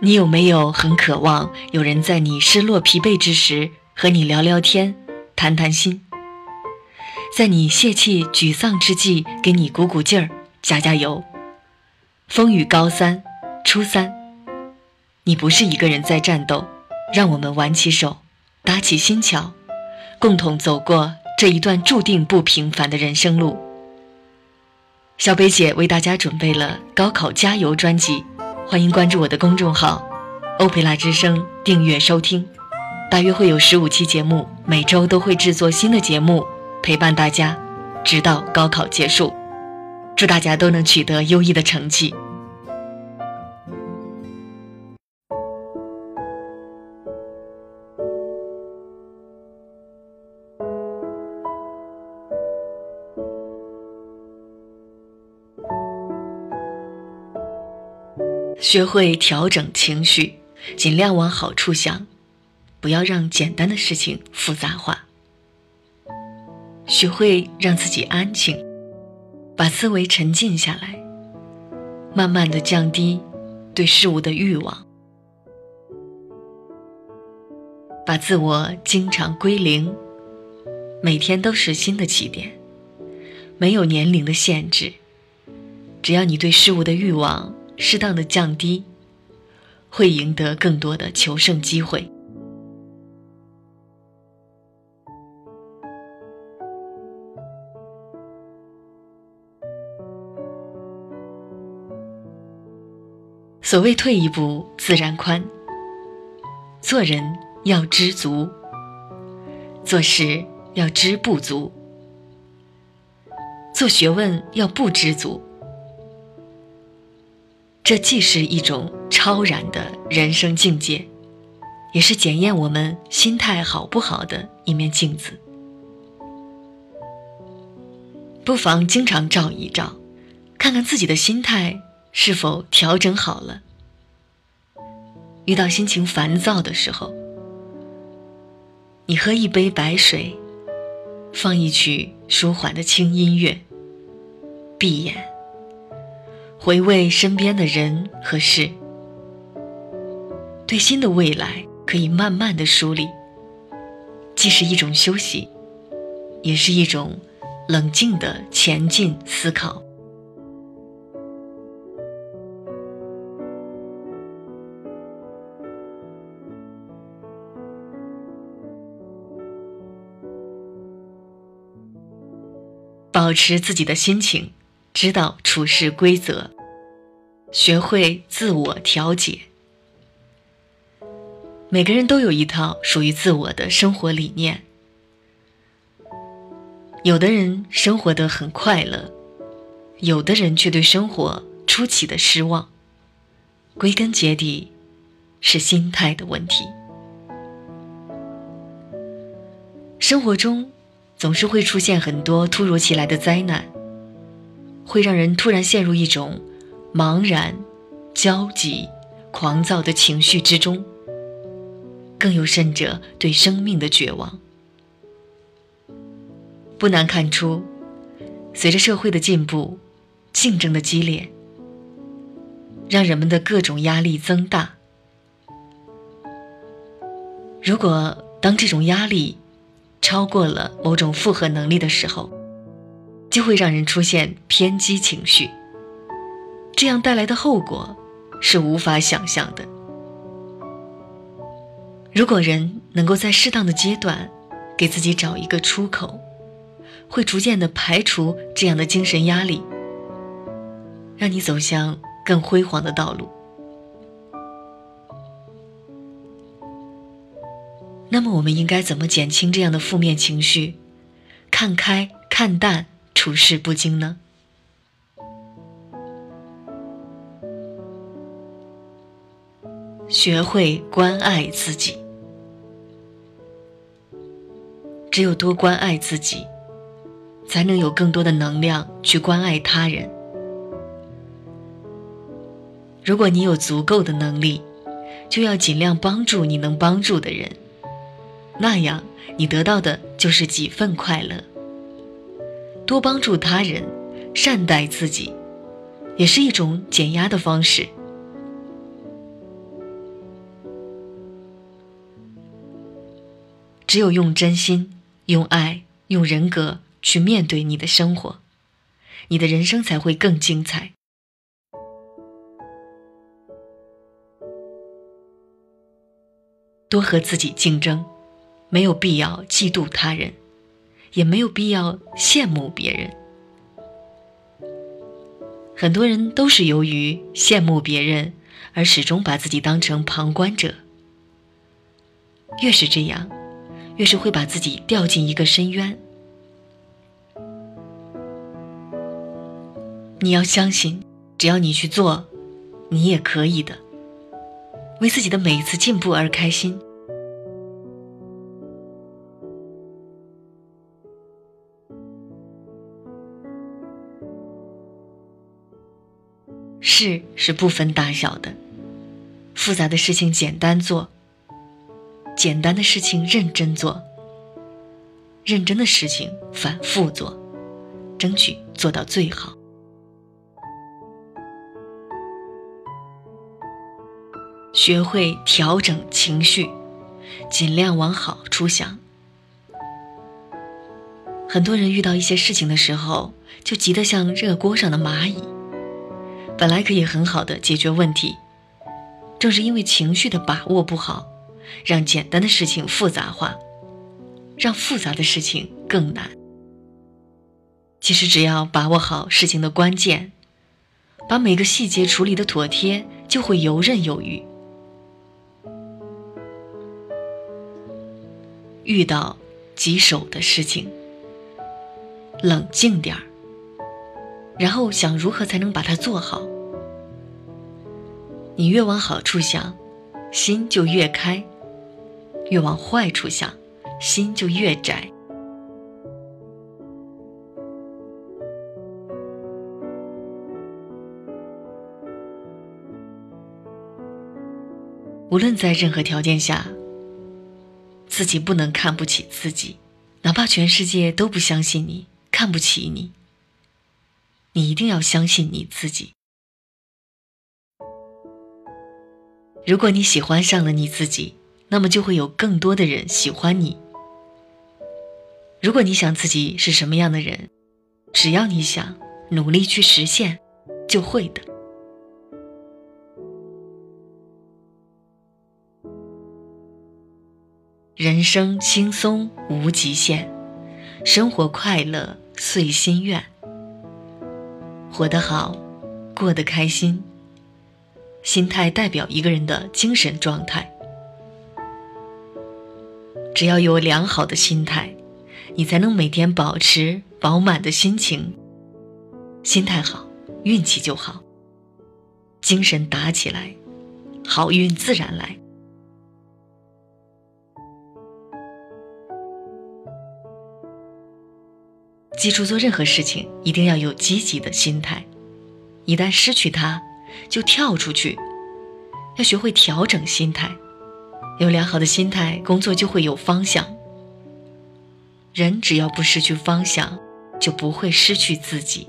你有没有很渴望有人在你失落疲惫之时和你聊聊天、谈谈心？在你泄气沮丧之际，给你鼓鼓劲儿、加加油。风雨高三、初三，你不是一个人在战斗，让我们挽起手，搭起心桥，共同走过这一段注定不平凡的人生路。小北姐为大家准备了高考加油专辑，欢迎关注我的公众号“欧佩拉之声”，订阅收听。大约会有十五期节目，每周都会制作新的节目。陪伴大家，直到高考结束。祝大家都能取得优异的成绩。学会调整情绪，尽量往好处想，不要让简单的事情复杂化。学会让自己安静，把思维沉静下来，慢慢的降低对事物的欲望，把自我经常归零，每天都是新的起点，没有年龄的限制，只要你对事物的欲望适当的降低，会赢得更多的求胜机会。所谓退一步自然宽。做人要知足，做事要知不足，做学问要不知足。这既是一种超然的人生境界，也是检验我们心态好不好的一面镜子。不妨经常照一照，看看自己的心态。是否调整好了？遇到心情烦躁的时候，你喝一杯白水，放一曲舒缓的轻音乐，闭眼，回味身边的人和事，对新的未来可以慢慢的梳理，既是一种休息，也是一种冷静的前进思考。保持自己的心情，知道处事规则，学会自我调节。每个人都有一套属于自我的生活理念。有的人生活的很快乐，有的人却对生活出奇的失望。归根结底，是心态的问题。生活中。总是会出现很多突如其来的灾难，会让人突然陷入一种茫然、焦急、狂躁的情绪之中。更有甚者，对生命的绝望。不难看出，随着社会的进步，竞争的激烈，让人们的各种压力增大。如果当这种压力，超过了某种负荷能力的时候，就会让人出现偏激情绪。这样带来的后果是无法想象的。如果人能够在适当的阶段给自己找一个出口，会逐渐的排除这样的精神压力，让你走向更辉煌的道路。那么，我们应该怎么减轻这样的负面情绪，看开、看淡、处事不惊呢？学会关爱自己。只有多关爱自己，才能有更多的能量去关爱他人。如果你有足够的能力，就要尽量帮助你能帮助的人。那样，你得到的就是几份快乐。多帮助他人，善待自己，也是一种减压的方式。只有用真心、用爱、用人格去面对你的生活，你的人生才会更精彩。多和自己竞争，没有必要嫉妒他人，也没有必要羡慕别人。很多人都是由于羡慕别人，而始终把自己当成旁观者。越是这样，越是会把自己掉进一个深渊。你要相信，只要你去做，你也可以的。为自己的每一次进步而开心。事是不分大小的，复杂的事情简单做，简单的事情认真做，认真的事情反复做，争取做到最好。学会调整情绪，尽量往好处想。很多人遇到一些事情的时候，就急得像热锅上的蚂蚁。本来可以很好的解决问题，正是因为情绪的把握不好，让简单的事情复杂化，让复杂的事情更难。其实只要把握好事情的关键，把每个细节处理的妥帖，就会游刃有余。遇到棘手的事情，冷静点儿，然后想如何才能把它做好。你越往好处想，心就越开；越往坏处想，心就越窄。无论在任何条件下。自己不能看不起自己，哪怕全世界都不相信你，看不起你，你一定要相信你自己。如果你喜欢上了你自己，那么就会有更多的人喜欢你。如果你想自己是什么样的人，只要你想努力去实现，就会的。人生轻松无极限，生活快乐遂心愿。活得好，过得开心。心态代表一个人的精神状态。只要有良好的心态，你才能每天保持饱满的心情。心态好，运气就好。精神打起来，好运自然来。记住，做任何事情一定要有积极的心态。一旦失去它，就跳出去。要学会调整心态，有良好的心态，工作就会有方向。人只要不失去方向，就不会失去自己。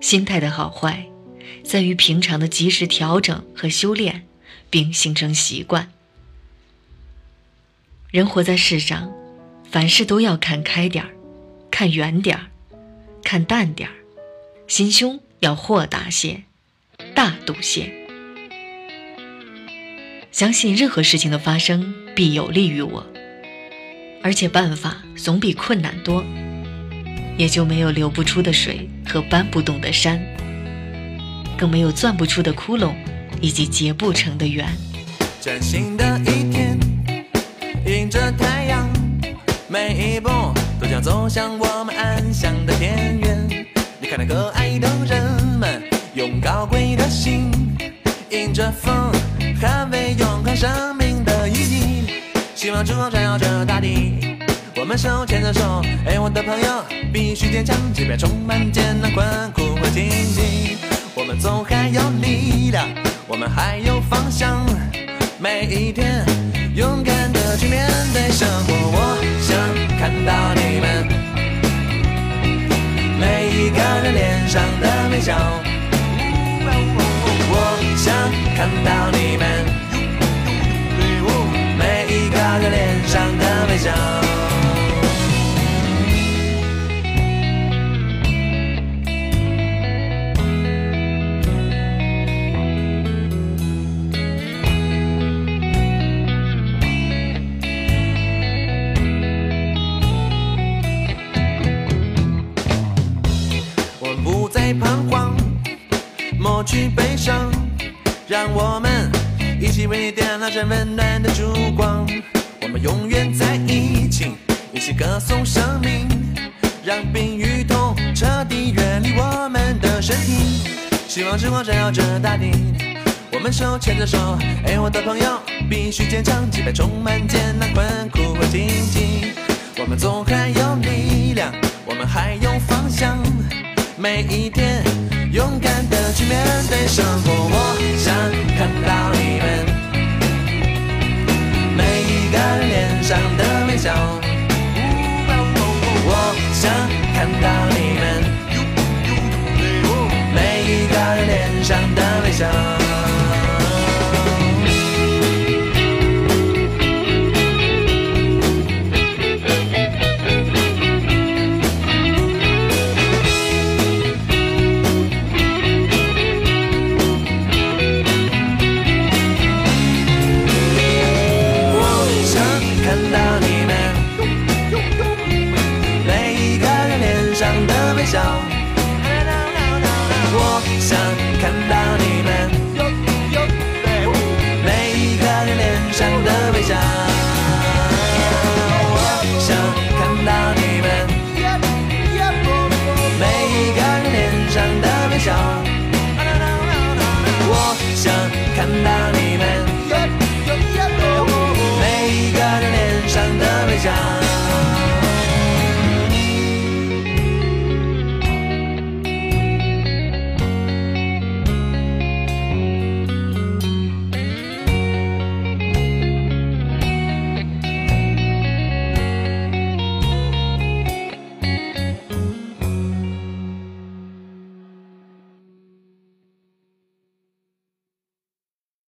心态的好坏。在于平常的及时调整和修炼，并形成习惯。人活在世上，凡事都要看开点儿，看远点儿，看淡点儿，心胸要豁达些，大度些。相信任何事情的发生必有利于我，而且办法总比困难多，也就没有流不出的水和搬不动的山。更没有钻不出的窟窿，以及结不成的缘。崭新的一天，迎着太阳，每一步要走向我们安详的田园。你看那可爱的人们，用高贵的心，迎着风，捍卫永恒生命的意义。希望之光照耀着大地，我们手牵着手，哎，我的朋友，必须坚强，即便充满艰难困苦和荆棘。我们总还有力量，我们还有方向，每一天人脸上的微笑。我想看到你们每一个人脸上的微笑。点亮这温暖的烛光。我们永远在一起，一起歌颂生命，让病与痛彻底远离我们的身体。希望之光照耀着大地，我们手牵着手，哎，我的朋友，必须坚强，即便充满艰难、困苦和荆棘。我们总还有力量，我们还有方向。每一天勇敢的去面对生活。我想看到你们个人脸上的微笑。我想看到你们每一个人脸上的微笑。